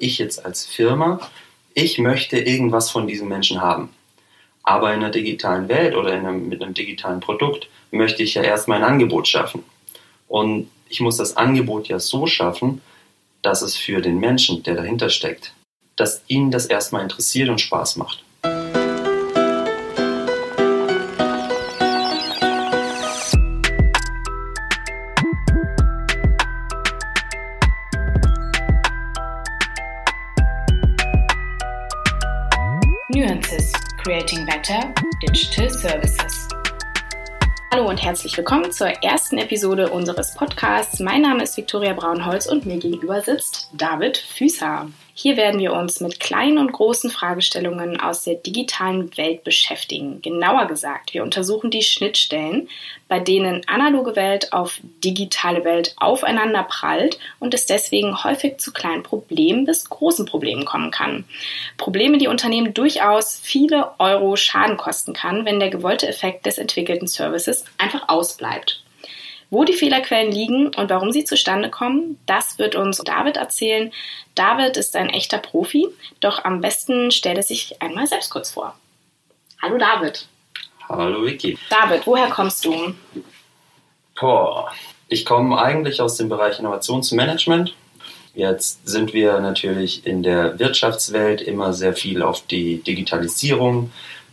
ich jetzt als Firma, ich möchte irgendwas von diesem Menschen haben. Aber in einer digitalen Welt oder einem, mit einem digitalen Produkt möchte ich ja erstmal ein Angebot schaffen. Und ich muss das Angebot ja so schaffen, dass es für den Menschen, der dahinter steckt, dass ihn das erstmal interessiert und Spaß macht. Nuances Creating Better Digital Services. Hallo und herzlich willkommen zur ersten Episode unseres Podcasts. Mein Name ist Viktoria Braunholz und mir gegenüber sitzt David Füßer. Hier werden wir uns mit kleinen und großen Fragestellungen aus der digitalen Welt beschäftigen. Genauer gesagt, wir untersuchen die Schnittstellen, bei denen analoge Welt auf digitale Welt aufeinander prallt und es deswegen häufig zu kleinen Problemen bis großen Problemen kommen kann. Probleme, die Unternehmen durchaus viele Euro Schaden kosten kann, wenn der gewollte Effekt des entwickelten Services einfach ausbleibt. Wo die Fehlerquellen liegen und warum sie zustande kommen, das wird uns David erzählen. David ist ein echter Profi, doch am besten stellt er sich einmal selbst kurz vor. Hallo David. Hallo Vicky. David, woher kommst du? Boah, ich komme eigentlich aus dem Bereich Innovationsmanagement. Jetzt sind wir natürlich in der Wirtschaftswelt immer sehr viel auf die Digitalisierung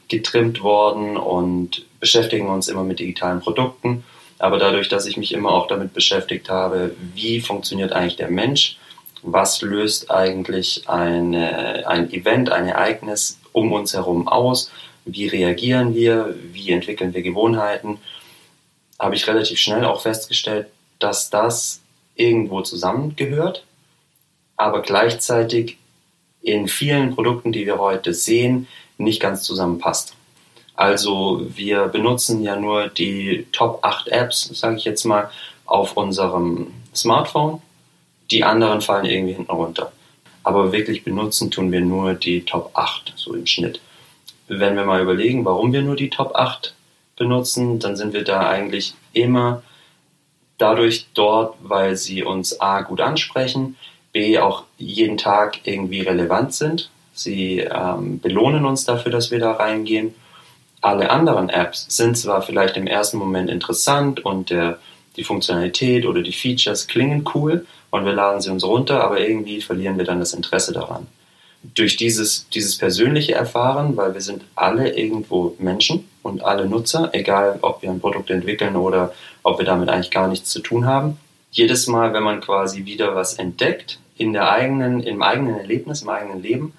getrimmt worden und beschäftigen uns immer mit digitalen Produkten. Aber dadurch, dass ich mich immer auch damit beschäftigt habe, wie funktioniert eigentlich der Mensch, was löst eigentlich eine, ein Event, ein Ereignis um uns herum aus, wie reagieren wir, wie entwickeln wir Gewohnheiten, habe ich relativ schnell auch festgestellt, dass das irgendwo zusammengehört, aber gleichzeitig in vielen Produkten, die wir heute sehen, nicht ganz zusammenpasst. Also wir benutzen ja nur die Top 8 Apps, sage ich jetzt mal, auf unserem Smartphone. Die anderen fallen irgendwie hinten runter. Aber wirklich benutzen tun wir nur die Top 8, so im Schnitt. Wenn wir mal überlegen, warum wir nur die Top 8 benutzen, dann sind wir da eigentlich immer dadurch dort, weil sie uns A gut ansprechen, B auch jeden Tag irgendwie relevant sind. Sie ähm, belohnen uns dafür, dass wir da reingehen alle anderen Apps sind zwar vielleicht im ersten Moment interessant und der, die Funktionalität oder die Features klingen cool und wir laden sie uns runter, aber irgendwie verlieren wir dann das Interesse daran. Durch dieses, dieses persönliche Erfahren, weil wir sind alle irgendwo Menschen und alle Nutzer, egal ob wir ein Produkt entwickeln oder ob wir damit eigentlich gar nichts zu tun haben. Jedes Mal, wenn man quasi wieder was entdeckt, in der eigenen, im eigenen Erlebnis, im eigenen Leben,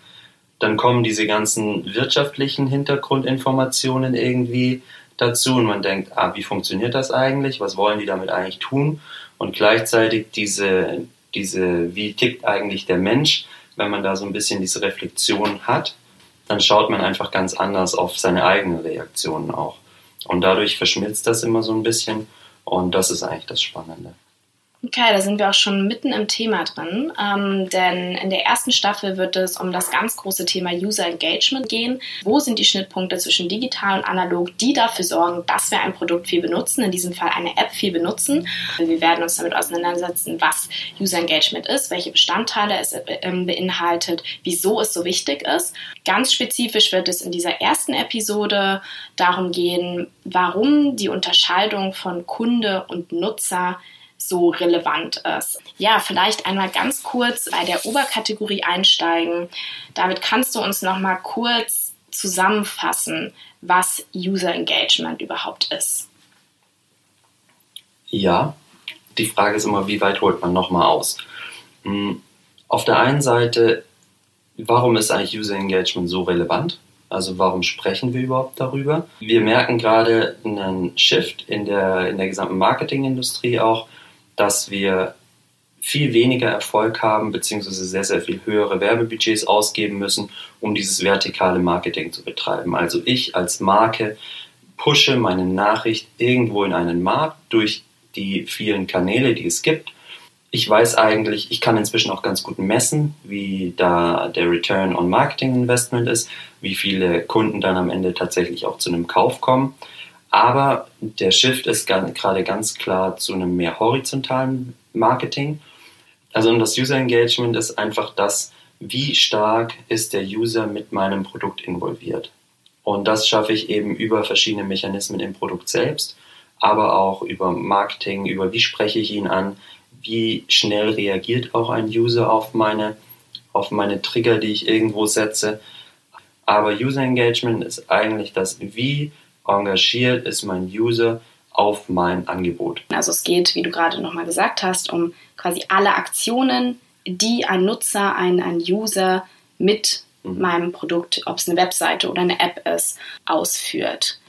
dann kommen diese ganzen wirtschaftlichen Hintergrundinformationen irgendwie dazu und man denkt, ah, wie funktioniert das eigentlich? Was wollen die damit eigentlich tun? Und gleichzeitig diese, diese, wie tickt eigentlich der Mensch? Wenn man da so ein bisschen diese Reflexion hat, dann schaut man einfach ganz anders auf seine eigenen Reaktionen auch. Und dadurch verschmilzt das immer so ein bisschen und das ist eigentlich das Spannende. Okay, da sind wir auch schon mitten im Thema drin, ähm, denn in der ersten Staffel wird es um das ganz große Thema User Engagement gehen. Wo sind die Schnittpunkte zwischen digital und analog, die dafür sorgen, dass wir ein Produkt viel benutzen, in diesem Fall eine App viel benutzen? Wir werden uns damit auseinandersetzen, was User Engagement ist, welche Bestandteile es ähm, beinhaltet, wieso es so wichtig ist. Ganz spezifisch wird es in dieser ersten Episode darum gehen, warum die Unterscheidung von Kunde und Nutzer so relevant ist. Ja, vielleicht einmal ganz kurz bei der Oberkategorie einsteigen. David, kannst du uns noch mal kurz zusammenfassen, was User Engagement überhaupt ist? Ja, die Frage ist immer, wie weit holt man noch mal aus? Hm, auf der einen Seite, warum ist eigentlich User Engagement so relevant? Also warum sprechen wir überhaupt darüber? Wir merken gerade einen Shift in der, in der gesamten Marketingindustrie auch, dass wir viel weniger Erfolg haben, beziehungsweise sehr, sehr viel höhere Werbebudgets ausgeben müssen, um dieses vertikale Marketing zu betreiben. Also ich als Marke pushe meine Nachricht irgendwo in einen Markt durch die vielen Kanäle, die es gibt. Ich weiß eigentlich, ich kann inzwischen auch ganz gut messen, wie da der Return on Marketing Investment ist, wie viele Kunden dann am Ende tatsächlich auch zu einem Kauf kommen. Aber der Shift ist gerade ganz klar zu einem mehr horizontalen Marketing. Also das User Engagement ist einfach das, wie stark ist der User mit meinem Produkt involviert. Und das schaffe ich eben über verschiedene Mechanismen im Produkt selbst, aber auch über Marketing, über wie spreche ich ihn an, wie schnell reagiert auch ein User auf meine, auf meine Trigger, die ich irgendwo setze. Aber User Engagement ist eigentlich das, wie engagiert ist mein User auf mein Angebot. Also es geht, wie du gerade nochmal gesagt hast, um quasi alle Aktionen, die ein Nutzer, ein, ein User mit mhm. meinem Produkt, ob es eine Webseite oder eine App ist, ausführt.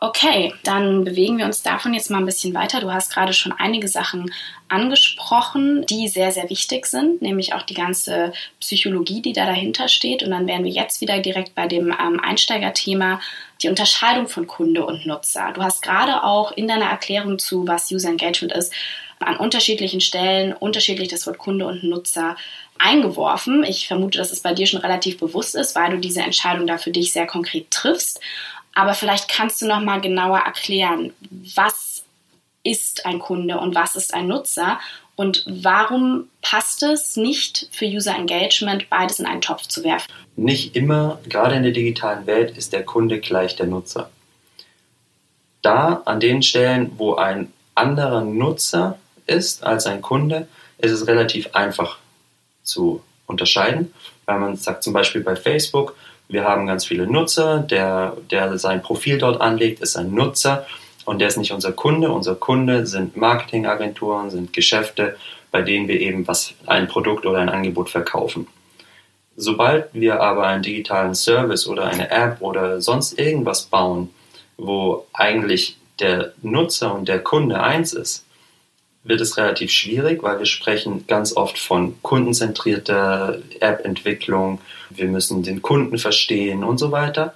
Okay, dann bewegen wir uns davon jetzt mal ein bisschen weiter. Du hast gerade schon einige Sachen angesprochen, die sehr, sehr wichtig sind, nämlich auch die ganze Psychologie, die da dahinter steht. Und dann wären wir jetzt wieder direkt bei dem ähm, Einsteigerthema, die Unterscheidung von Kunde und Nutzer. Du hast gerade auch in deiner Erklärung zu, was User Engagement ist, an unterschiedlichen Stellen unterschiedlich das Wort Kunde und Nutzer eingeworfen. Ich vermute, dass es bei dir schon relativ bewusst ist, weil du diese Entscheidung da für dich sehr konkret triffst. Aber vielleicht kannst du noch mal genauer erklären, was ist ein Kunde und was ist ein Nutzer und warum passt es nicht für User Engagement, beides in einen Topf zu werfen? Nicht immer, gerade in der digitalen Welt, ist der Kunde gleich der Nutzer. Da, an den Stellen, wo ein anderer Nutzer ist als ein Kunde, ist es relativ einfach zu unterscheiden, weil man sagt zum Beispiel bei Facebook, wir haben ganz viele Nutzer, der, der sein Profil dort anlegt, ist ein Nutzer und der ist nicht unser Kunde. Unser Kunde sind Marketingagenturen, sind Geschäfte, bei denen wir eben was, ein Produkt oder ein Angebot verkaufen. Sobald wir aber einen digitalen Service oder eine App oder sonst irgendwas bauen, wo eigentlich der Nutzer und der Kunde eins ist, wird es relativ schwierig, weil wir sprechen ganz oft von kundenzentrierter App-Entwicklung. Wir müssen den Kunden verstehen und so weiter.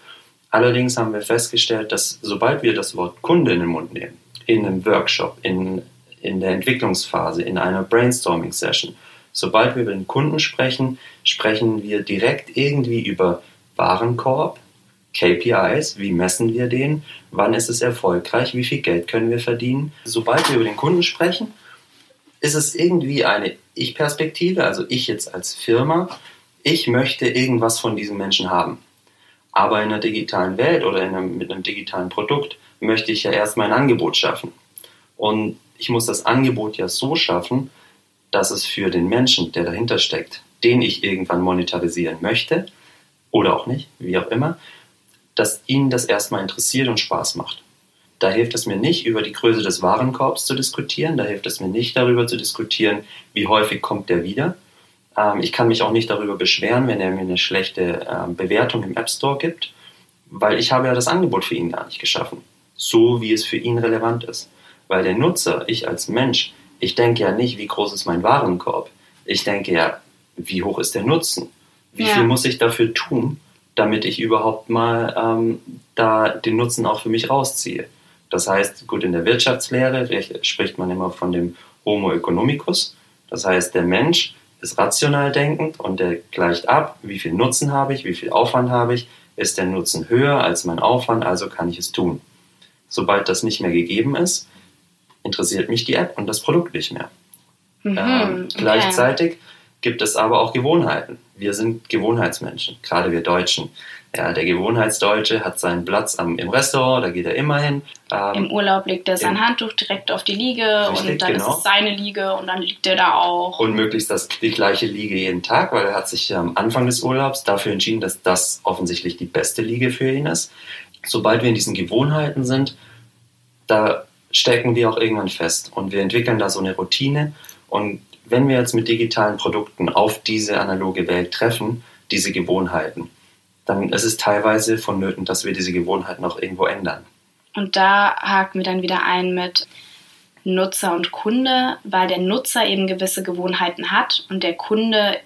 Allerdings haben wir festgestellt, dass sobald wir das Wort Kunde in den Mund nehmen, in einem Workshop, in, in der Entwicklungsphase, in einer Brainstorming-Session, sobald wir über den Kunden sprechen, sprechen wir direkt irgendwie über Warenkorb, KPIs, wie messen wir den, wann ist es erfolgreich, wie viel Geld können wir verdienen. Sobald wir über den Kunden sprechen, ist es irgendwie eine Ich-Perspektive, also ich jetzt als Firma, ich möchte irgendwas von diesem Menschen haben. Aber in einer digitalen Welt oder einem, mit einem digitalen Produkt möchte ich ja erst mein Angebot schaffen. Und ich muss das Angebot ja so schaffen, dass es für den Menschen, der dahinter steckt, den ich irgendwann monetarisieren möchte, oder auch nicht, wie auch immer, dass ihnen das erstmal interessiert und Spaß macht. Da hilft es mir nicht, über die Größe des Warenkorbs zu diskutieren. Da hilft es mir nicht, darüber zu diskutieren, wie häufig kommt der wieder. Ähm, ich kann mich auch nicht darüber beschweren, wenn er mir eine schlechte ähm, Bewertung im App Store gibt, weil ich habe ja das Angebot für ihn gar nicht geschaffen. So, wie es für ihn relevant ist. Weil der Nutzer, ich als Mensch, ich denke ja nicht, wie groß ist mein Warenkorb. Ich denke ja, wie hoch ist der Nutzen? Wie ja. viel muss ich dafür tun, damit ich überhaupt mal ähm, da den Nutzen auch für mich rausziehe. Das heißt, gut, in der Wirtschaftslehre spricht man immer von dem Homo economicus. Das heißt, der Mensch ist rational denkend und der gleicht ab, wie viel Nutzen habe ich, wie viel Aufwand habe ich. Ist der Nutzen höher als mein Aufwand, also kann ich es tun. Sobald das nicht mehr gegeben ist, interessiert mich die App und das Produkt nicht mehr. Mhm, ähm, gleichzeitig gibt es aber auch Gewohnheiten. Wir sind Gewohnheitsmenschen, gerade wir Deutschen. Ja, der Gewohnheitsdeutsche hat seinen Platz am, im Restaurant, da geht er immer hin. Ähm, Im Urlaub legt er sein Handtuch direkt auf die Liege richtig, und dann genau. ist es seine Liege und dann liegt er da auch. Und möglichst das, die gleiche Liege jeden Tag, weil er hat sich am Anfang des Urlaubs dafür entschieden, dass das offensichtlich die beste Liege für ihn ist. Sobald wir in diesen Gewohnheiten sind, da stecken wir auch irgendwann fest und wir entwickeln da so eine Routine und wenn wir jetzt mit digitalen Produkten auf diese analoge Welt treffen, diese Gewohnheiten, dann ist es teilweise vonnöten, dass wir diese Gewohnheiten auch irgendwo ändern. Und da haken wir dann wieder ein mit Nutzer und Kunde, weil der Nutzer eben gewisse Gewohnheiten hat und der Kunde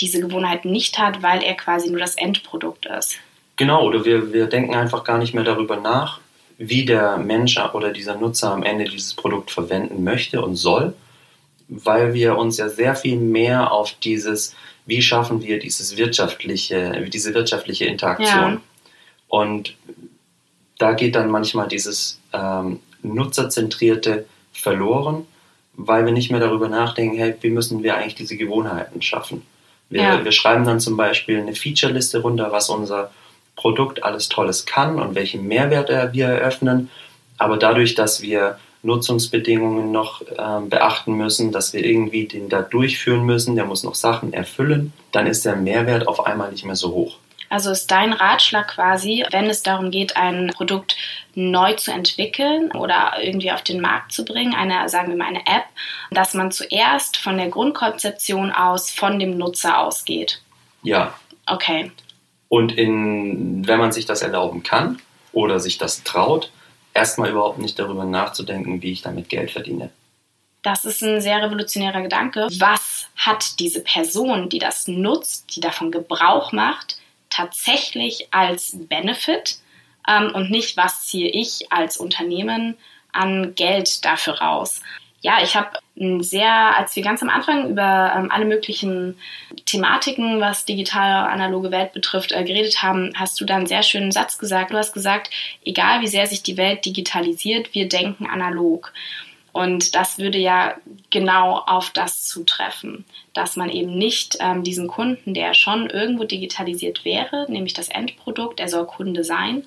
diese Gewohnheiten nicht hat, weil er quasi nur das Endprodukt ist. Genau, oder wir, wir denken einfach gar nicht mehr darüber nach, wie der Mensch oder dieser Nutzer am Ende dieses Produkt verwenden möchte und soll, weil wir uns ja sehr viel mehr auf dieses, wie schaffen wir dieses wirtschaftliche, diese wirtschaftliche Interaktion. Ja. Und da geht dann manchmal dieses ähm, Nutzerzentrierte verloren, weil wir nicht mehr darüber nachdenken, hey, wie müssen wir eigentlich diese Gewohnheiten schaffen? Wir, Ja. wir schreiben dann zum Beispiel eine Feature-Liste runter, was unser Produkt alles Tolles kann und welchen Mehrwert er- wir eröffnen. Aber dadurch, dass wir Nutzungsbedingungen noch ähm, beachten müssen, dass wir irgendwie den da durchführen müssen, der muss noch Sachen erfüllen, dann ist der Mehrwert auf einmal nicht mehr so hoch. Also ist dein Ratschlag quasi, wenn es darum geht, ein Produkt neu zu entwickeln oder irgendwie auf den Markt zu bringen, eine, sagen wir mal, eine App, dass man zuerst von der Grundkonzeption aus von dem Nutzer ausgeht. Ja, Okay. Und in, wenn man sich das erlauben kann oder sich das traut, erstmal überhaupt nicht darüber nachzudenken, wie ich damit Geld verdiene. Das ist ein sehr revolutionärer Gedanke. Was hat diese Person, die das nutzt, die davon Gebrauch macht, tatsächlich als Benefit ähm, und nicht, was ziehe ich als Unternehmen an Geld dafür raus? Ja, ich habe ein sehr, als wir ganz am Anfang über ähm, alle möglichen Thematiken, was digitale analoge Welt betrifft, äh, geredet haben, hast du da einen sehr schönen Satz gesagt. Du hast gesagt, egal wie sehr sich die Welt digitalisiert, wir denken analog. Und das würde ja genau auf das zutreffen, dass man eben nicht ähm, diesen Kunden, der schon irgendwo digitalisiert wäre, nämlich das Endprodukt, er soll Kunde sein,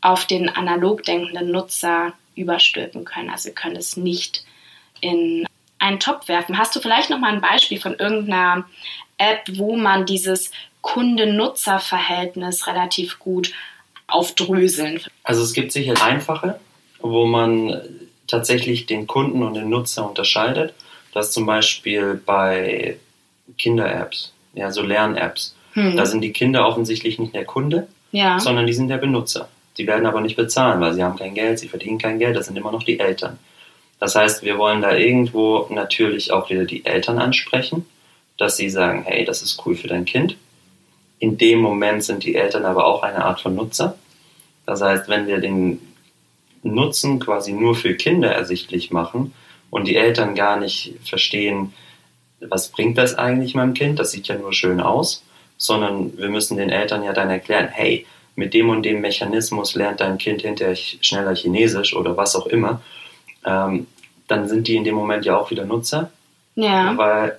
auf den analog denkenden Nutzer überstülpen können. Also wir können es nicht in einen Topf werfen. Hast du vielleicht noch mal ein Beispiel von irgendeiner App, wo man dieses Kunde-Nutzer-Verhältnis relativ gut aufdröseln? Also es gibt sicher einfache, wo man tatsächlich den Kunden und den Nutzer unterscheidet. Das zum Beispiel bei Kinder-Apps, ja, so Lern-Apps. Hm. Da sind die Kinder offensichtlich nicht der Kunde, ja. sondern die sind der Benutzer. Die werden aber nicht bezahlen, weil sie haben kein Geld, sie verdienen kein Geld, das sind immer noch die Eltern. Das heißt, wir wollen da irgendwo natürlich auch wieder die Eltern ansprechen, dass sie sagen, hey, das ist cool für dein Kind. In dem Moment sind die Eltern aber auch eine Art von Nutzer. Das heißt, wenn wir den Nutzen quasi nur für Kinder ersichtlich machen und die Eltern gar nicht verstehen, was bringt das eigentlich meinem Kind, das sieht ja nur schön aus, sondern wir müssen den Eltern ja dann erklären, hey, mit dem und dem Mechanismus lernt dein Kind hinterher schneller Chinesisch oder was auch immer, ähm, dann sind die in dem Moment ja auch wieder Nutzer, ja. weil,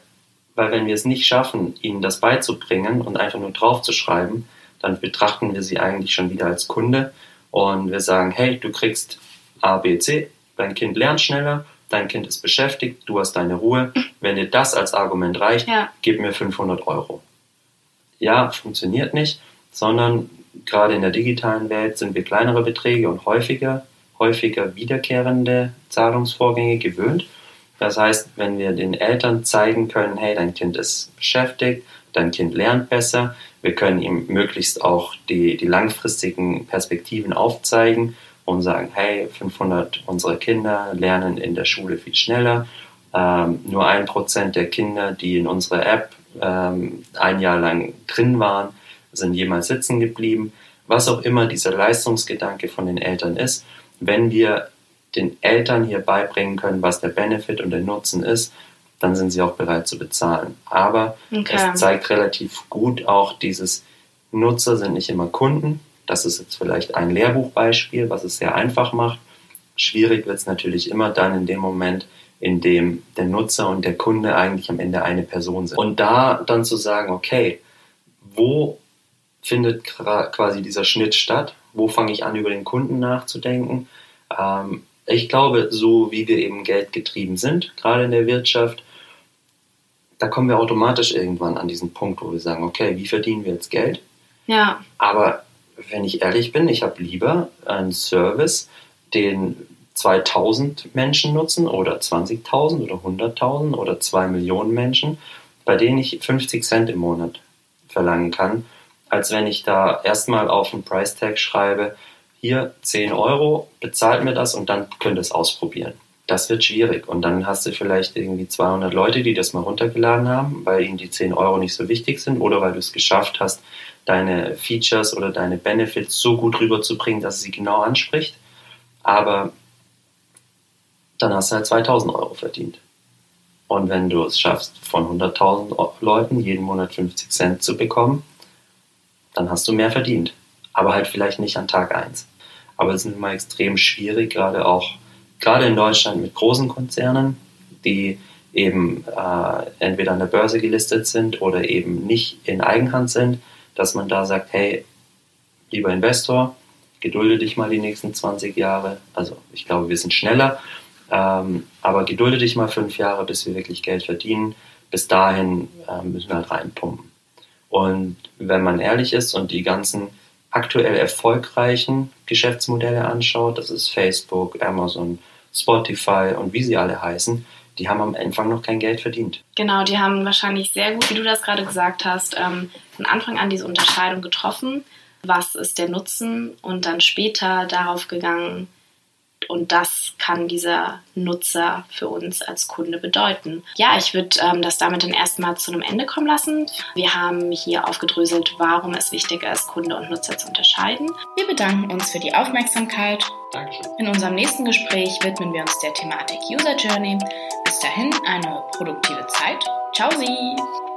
weil wenn wir es nicht schaffen, ihnen das beizubringen und einfach nur draufzuschreiben, dann betrachten wir sie eigentlich schon wieder als Kunde und wir sagen, hey, du kriegst A, B, C, dein Kind lernt schneller, dein Kind ist beschäftigt, du hast deine Ruhe. Wenn dir das als Argument reicht, Ja. gib mir 500 Euro. Ja, funktioniert nicht, sondern gerade in der digitalen Welt sind wir kleinere Beträge und häufiger, häufiger wiederkehrende Zahlungsvorgänge gewöhnt. Das heißt, wenn wir den Eltern zeigen können, hey, dein Kind ist beschäftigt, dein Kind lernt besser, wir können ihm möglichst auch die, die langfristigen Perspektiven aufzeigen und sagen, hey, 500 unserer Kinder lernen in der Schule viel schneller. Ähm, nur ein Prozent der Kinder, die in unserer App ähm, ein Jahr lang drin waren, sind jemals sitzen geblieben. Was auch immer dieser Leistungsgedanke von den Eltern ist, wenn wir den Eltern hier beibringen können, was der Benefit und der Nutzen ist, dann sind sie auch bereit zu bezahlen. Aber Okay. es zeigt relativ gut auch dieses Nutzer sind nicht immer Kunden. Das ist jetzt vielleicht ein Lehrbuchbeispiel, was es sehr einfach macht. Schwierig wird es natürlich immer dann in dem Moment, in dem der Nutzer und der Kunde eigentlich am Ende eine Person sind. Und da dann zu sagen, okay, wo findet quasi dieser Schnitt statt? Wo fange ich an, über den Kunden nachzudenken? Ähm, ich glaube, so wie wir eben geldgetrieben sind, gerade in der Wirtschaft, da kommen wir automatisch irgendwann an diesen Punkt, wo wir sagen, okay, wie verdienen wir jetzt Geld? Ja. Aber wenn ich ehrlich bin, ich habe lieber einen Service, den 2000 Menschen nutzen oder 20.000 oder 100.000 oder 2 Millionen Menschen, bei denen ich 50 Cent im Monat verlangen kann, als wenn ich da erstmal auf den Price Tag schreibe, hier 10 Euro, bezahlt mir das und dann könnt ihr es ausprobieren. Das wird schwierig und dann hast du vielleicht irgendwie 200 Leute, die das mal runtergeladen haben, weil ihnen die 10 Euro nicht so wichtig sind oder weil du es geschafft hast, deine Features oder deine Benefits so gut rüberzubringen, dass es sie genau anspricht. Aber dann hast du halt 2000 Euro verdient. Und wenn du es schaffst, von 100.000 Leuten jeden Monat 50 Cent zu bekommen, dann hast du mehr verdient. Aber halt vielleicht nicht an Tag 1. Aber es ist immer extrem schwierig, gerade auch, gerade in Deutschland mit großen Konzernen, die eben äh, entweder an der Börse gelistet sind oder eben nicht in Eigenhand sind, dass man da sagt, hey, lieber Investor, gedulde dich mal die nächsten 20 Jahre. Also ich glaube, wir sind schneller, ähm, aber gedulde dich mal fünf Jahre, bis wir wirklich Geld verdienen. Bis dahin äh, müssen wir halt reinpumpen. Und wenn man ehrlich ist und die ganzen aktuell erfolgreichen Geschäftsmodelle anschaut, das ist Facebook, Amazon, Spotify und wie sie alle heißen, die haben am Anfang noch kein Geld verdient. Genau, die haben wahrscheinlich sehr gut, wie du das gerade gesagt hast, ähm, von Anfang an diese Unterscheidung getroffen. Was ist der Nutzen? Und dann später darauf gegangen, und das kann dieser Nutzer für uns als Kunde bedeuten. Ja, ich würde ähm, das damit dann erstmal zu einem Ende kommen lassen. Wir haben hier aufgedröselt, warum es wichtig ist, Kunde und Nutzer zu unterscheiden. Wir bedanken uns für die Aufmerksamkeit. Dankeschön. In unserem nächsten Gespräch widmen wir uns der Thematik User Journey. Bis dahin eine produktive Zeit. Ciao Sie!